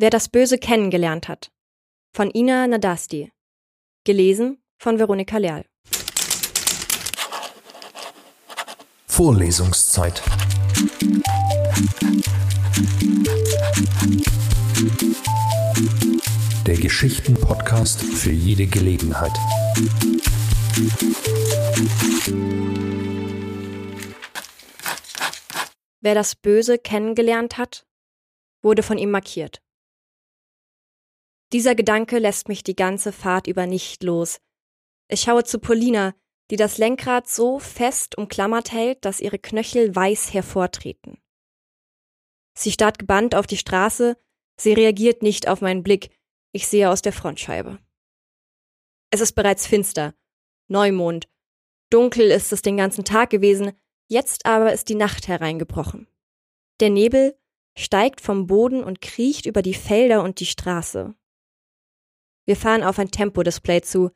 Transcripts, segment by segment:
Wer das Böse kennengelernt hat. Von Ina Nadasti. Gelesen von Veronika Leal. Vorlesungszeit. Der Geschichten-Podcast für jede Gelegenheit. Wer das Böse kennengelernt hat, wurde von ihm markiert. Dieser Gedanke lässt mich die ganze Fahrt über nicht los. Ich schaue zu Polina, die das Lenkrad so fest umklammert hält, dass ihre Knöchel weiß hervortreten. Sie starrt gebannt auf die Straße, sie reagiert nicht auf meinen Blick, ich sehe aus der Frontscheibe. Es ist bereits finster, Neumond. Dunkel ist es den ganzen Tag gewesen, jetzt aber ist die Nacht hereingebrochen. Der Nebel steigt vom Boden und kriecht über die Felder und die Straße. Wir fahren auf ein Tempodisplay zu.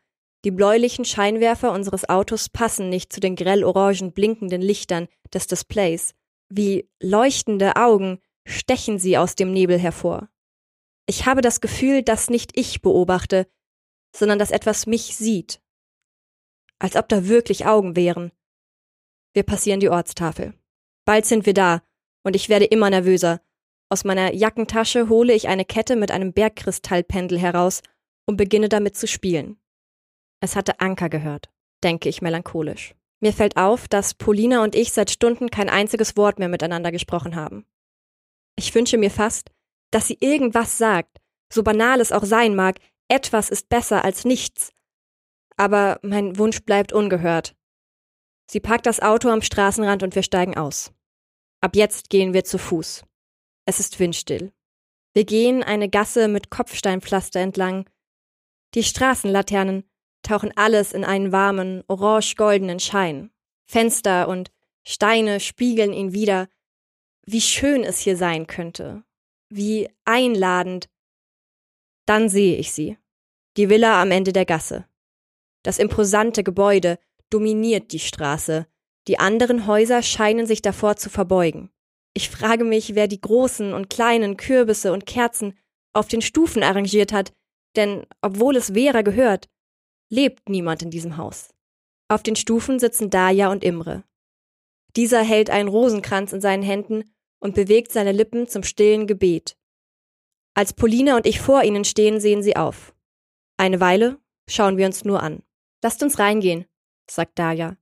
Die bläulichen Scheinwerfer unseres Autos passen nicht zu den grell-orangen blinkenden Lichtern des Displays. Wie leuchtende Augen stechen sie aus dem Nebel hervor. Ich habe das Gefühl, dass nicht ich beobachte, sondern dass etwas mich sieht. Als ob da wirklich Augen wären. Wir passieren die Ortstafel. Bald sind wir da, und ich werde immer nervöser. Aus meiner Jackentasche hole ich eine Kette mit einem Bergkristallpendel heraus und beginne damit zu spielen. Es hatte Anker gehört, denke ich melancholisch. Mir fällt auf, dass Polina und ich seit Stunden kein einziges Wort mehr miteinander gesprochen haben. Ich wünsche mir fast, dass sie irgendwas sagt, so banal es auch sein mag, etwas ist besser als nichts. Aber mein Wunsch bleibt ungehört. Sie parkt das Auto am Straßenrand und wir steigen aus. Ab jetzt gehen wir zu Fuß. Es ist windstill. Wir gehen eine Gasse mit Kopfsteinpflaster entlang, die Straßenlaternen tauchen alles in einen warmen, orange-goldenen Schein. Fenster und Steine spiegeln ihn wieder. Wie schön es hier sein könnte. Wie einladend. Dann sehe ich sie. Die Villa am Ende der Gasse. Das imposante Gebäude dominiert die Straße. Die anderen Häuser scheinen sich davor zu verbeugen. Ich frage mich, wer die großen und kleinen Kürbisse und Kerzen auf den Stufen arrangiert hat, denn obwohl es Vera gehört, lebt niemand in diesem Haus. Auf den Stufen sitzen Daya und Imre. Dieser hält einen Rosenkranz in seinen Händen und bewegt seine Lippen zum stillen Gebet. Als Polina und ich vor ihnen stehen, sehen sie auf. Eine Weile schauen wir uns nur an. Lasst uns reingehen, sagt Daya.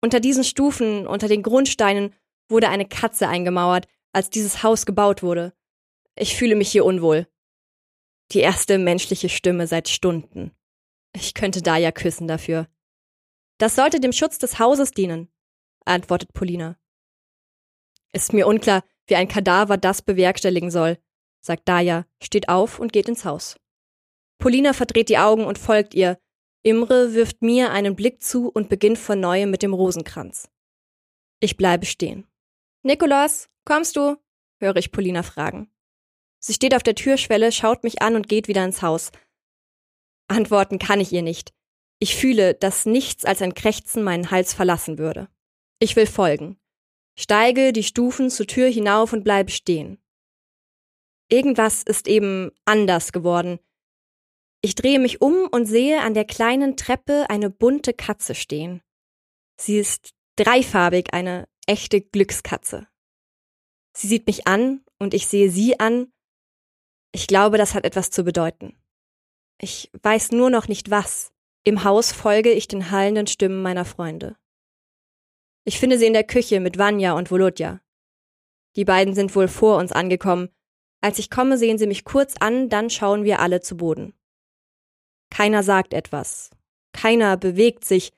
Unter diesen Stufen, unter den Grundsteinen, wurde eine Katze eingemauert, als dieses Haus gebaut wurde. Ich fühle mich hier unwohl. Die erste menschliche Stimme seit Stunden. Ich könnte Daya küssen dafür. Das sollte dem Schutz des Hauses dienen, antwortet Polina. Ist mir unklar, wie ein Kadaver das bewerkstelligen soll, sagt Daya, steht auf und geht ins Haus. Polina verdreht die Augen und folgt ihr. Imre wirft mir einen Blick zu und beginnt von neuem mit dem Rosenkranz. Ich bleibe stehen. Nikolaus, kommst du? höre ich Polina fragen. Sie steht auf der Türschwelle, schaut mich an und geht wieder ins Haus. Antworten kann ich ihr nicht. Ich fühle, dass nichts als ein Krächzen meinen Hals verlassen würde. Ich will folgen. Steige die Stufen zur Tür hinauf und bleibe stehen. Irgendwas ist eben anders geworden. Ich drehe mich um und sehe an der kleinen Treppe eine bunte Katze stehen. Sie ist dreifarbig, eine echte Glückskatze. Sie sieht mich an und ich sehe sie an ich glaube, das hat etwas zu bedeuten. Ich weiß nur noch nicht was. Im Haus folge ich den hallenden Stimmen meiner Freunde. Ich finde sie in der Küche mit Vanya und Volodya. Die beiden sind wohl vor uns angekommen. Als ich komme, sehen sie mich kurz an, dann schauen wir alle zu Boden. Keiner sagt etwas. Keiner bewegt sich.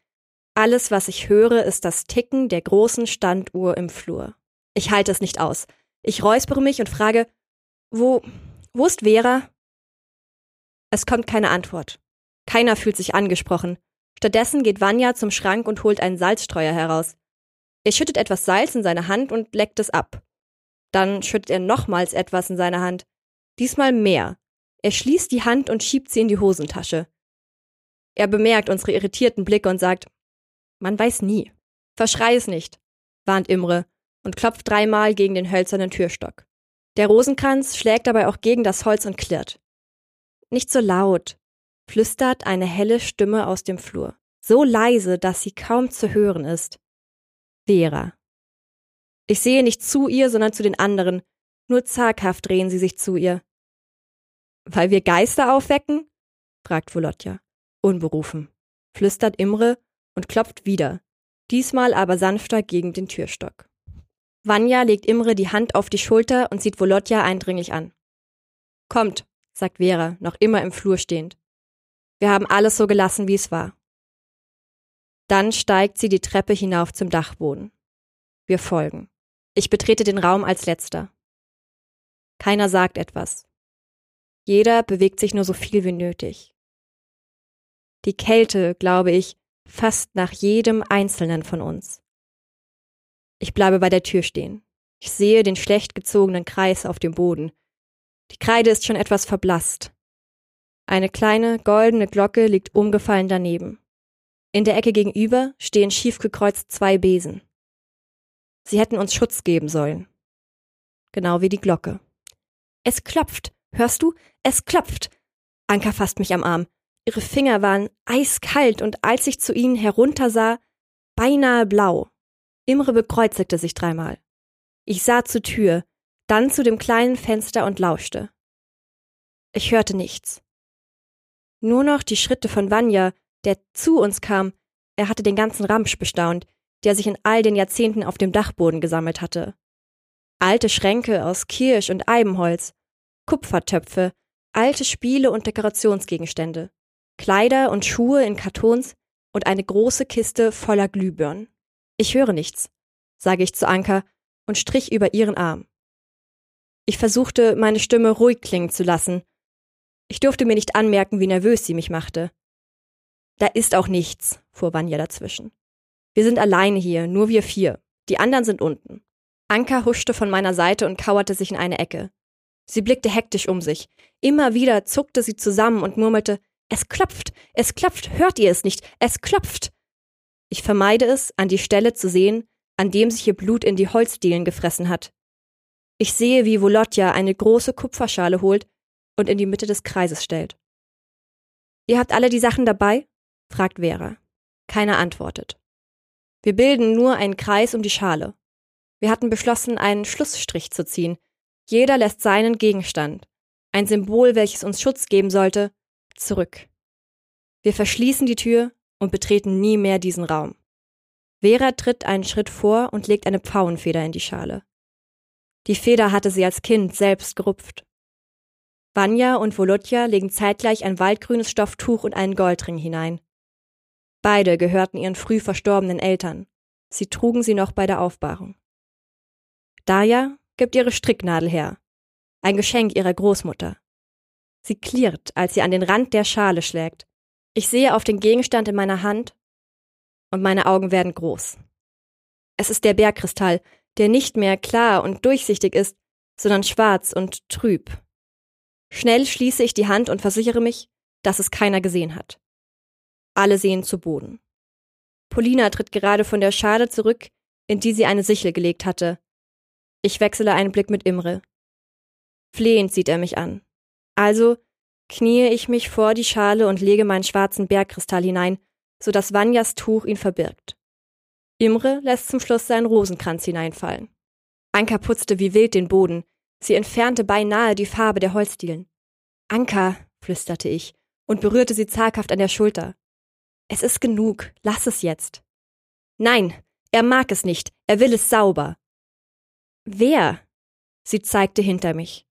Alles, was ich höre, ist das Ticken der großen Standuhr im Flur. Ich halte es nicht aus. Ich räuspere mich und frage, wo, wo ist Vera? Es kommt keine Antwort. Keiner fühlt sich angesprochen. Stattdessen geht Vanya zum Schrank und holt einen Salzstreuer heraus. Er schüttet etwas Salz in seine Hand und leckt es ab. Dann schüttet er nochmals etwas in seine Hand. Diesmal mehr. Er schließt die Hand und schiebt sie in die Hosentasche. Er bemerkt unsere irritierten Blicke und sagt, man weiß nie. Verschrei es nicht, warnt Imre und klopft dreimal gegen den hölzernen Türstock. Der Rosenkranz schlägt dabei auch gegen das Holz und klirrt. Nicht so laut, flüstert eine helle Stimme aus dem Flur. So leise, dass sie kaum zu hören ist. Vera. Ich sehe nicht zu ihr, sondern zu den anderen. Nur zaghaft drehen sie sich zu ihr. Weil wir Geister aufwecken? fragt Volodja. Unberufen. Flüstert Imre und klopft wieder. Diesmal aber sanfter gegen den Türstock. Vanya legt Imre die Hand auf die Schulter und sieht Volodja eindringlich an. Kommt, sagt Vera, noch immer im Flur stehend. Wir haben alles so gelassen, wie es war. Dann steigt sie die Treppe hinauf zum Dachboden. Wir folgen. Ich betrete den Raum als letzter. Keiner sagt etwas. Jeder bewegt sich nur so viel wie nötig. Die Kälte, glaube ich, fasst nach jedem einzelnen von uns. Ich bleibe bei der Tür stehen. Ich sehe den schlecht gezogenen Kreis auf dem Boden. Die Kreide ist schon etwas verblasst. Eine kleine goldene Glocke liegt umgefallen daneben. In der Ecke gegenüber stehen schief gekreuzt zwei Besen. Sie hätten uns Schutz geben sollen. Genau wie die Glocke. Es klopft. Hörst du? Es klopft. Anka fasst mich am Arm. Ihre Finger waren eiskalt und als ich zu ihnen heruntersah, beinahe blau. Imre bekreuzigte sich dreimal. Ich sah zur Tür, dann zu dem kleinen Fenster und lauschte. Ich hörte nichts. Nur noch die Schritte von Vanya, der zu uns kam. Er hatte den ganzen Ramsch bestaunt, der sich in all den Jahrzehnten auf dem Dachboden gesammelt hatte. Alte Schränke aus Kirsch und Eibenholz, Kupfertöpfe, alte Spiele und Dekorationsgegenstände, Kleider und Schuhe in Kartons und eine große Kiste voller Glühbirnen. Ich höre nichts, sage ich zu Anka und strich über ihren Arm. Ich versuchte, meine Stimme ruhig klingen zu lassen. Ich durfte mir nicht anmerken, wie nervös sie mich machte. Da ist auch nichts, fuhr Vanya dazwischen. Wir sind alleine hier, nur wir vier. Die anderen sind unten. Anka huschte von meiner Seite und kauerte sich in eine Ecke. Sie blickte hektisch um sich. Immer wieder zuckte sie zusammen und murmelte, es klopft, es klopft, hört ihr es nicht, es klopft. Ich vermeide es, an die Stelle zu sehen, an dem sich ihr Blut in die Holzdielen gefressen hat. Ich sehe, wie Volodja eine große Kupferschale holt und in die Mitte des Kreises stellt. Ihr habt alle die Sachen dabei? fragt Vera. Keiner antwortet. Wir bilden nur einen Kreis um die Schale. Wir hatten beschlossen, einen Schlussstrich zu ziehen. Jeder lässt seinen Gegenstand, ein Symbol, welches uns Schutz geben sollte, zurück. Wir verschließen die Tür und betreten nie mehr diesen Raum. Vera tritt einen Schritt vor und legt eine Pfauenfeder in die Schale. Die Feder hatte sie als Kind selbst gerupft. Vanya und Volodja legen zeitgleich ein waldgrünes Stofftuch und einen Goldring hinein. Beide gehörten ihren früh verstorbenen Eltern. Sie trugen sie noch bei der Aufbahrung. Daya gibt ihre Stricknadel her. Ein Geschenk ihrer Großmutter. Sie klirrt, als sie an den Rand der Schale schlägt. Ich sehe auf den Gegenstand in meiner Hand und meine Augen werden groß. Es ist der Bergkristall, der nicht mehr klar und durchsichtig ist, sondern schwarz und trüb. Schnell schließe ich die Hand und versichere mich, dass es keiner gesehen hat. Alle sehen zu Boden. Polina tritt gerade von der Schale zurück, in die sie eine Sichel gelegt hatte. Ich wechsle einen Blick mit Imre. Flehend sieht er mich an. Also kniee ich mich vor die Schale und lege meinen schwarzen Bergkristall hinein, so dass Vanyas Tuch ihn verbirgt. Imre lässt zum Schluss seinen Rosenkranz hineinfallen. Anka putzte wie wild den Boden. Sie entfernte beinahe die Farbe der Holzdielen. Anka, flüsterte ich und berührte sie zaghaft an der Schulter. Es ist genug, lass es jetzt. Nein, er mag es nicht, er will es sauber. Wer? Sie zeigte hinter mich.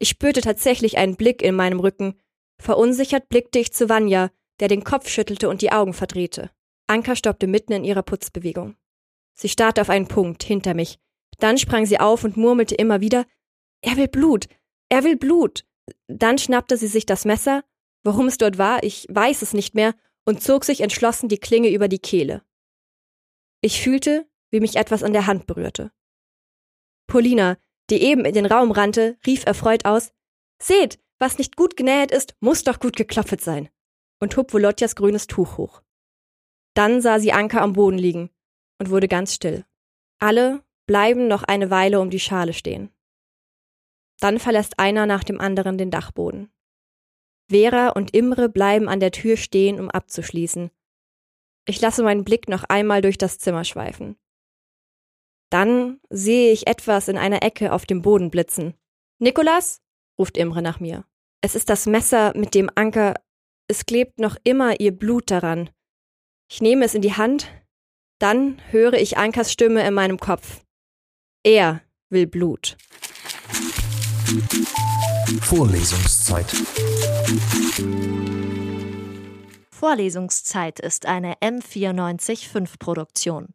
Ich spürte tatsächlich einen Blick in meinem Rücken. Verunsichert blickte ich zu Vanya, der den Kopf schüttelte und die Augen verdrehte. Anka stoppte mitten in ihrer Putzbewegung. Sie starrte auf einen Punkt hinter mich. Dann sprang sie auf und murmelte immer wieder Er will Blut. Er will Blut. Dann schnappte sie sich das Messer, warum es dort war, ich weiß es nicht mehr, und zog sich entschlossen die Klinge über die Kehle. Ich fühlte, wie mich etwas an der Hand berührte. Polina, die eben in den Raum rannte, rief erfreut aus Seht, was nicht gut genäht ist, muss doch gut geklopft sein, und hob Volodjas grünes Tuch hoch. Dann sah sie Anker am Boden liegen und wurde ganz still. Alle bleiben noch eine Weile um die Schale stehen. Dann verlässt einer nach dem anderen den Dachboden. Vera und Imre bleiben an der Tür stehen, um abzuschließen. Ich lasse meinen Blick noch einmal durch das Zimmer schweifen. Dann sehe ich etwas in einer Ecke auf dem Boden blitzen. Nikolas? ruft Imre nach mir. Es ist das Messer mit dem Anker. Es klebt noch immer ihr Blut daran. Ich nehme es in die Hand, dann höre ich Ankers Stimme in meinem Kopf. Er will Blut. Vorlesungszeit. Vorlesungszeit ist eine M945 Produktion.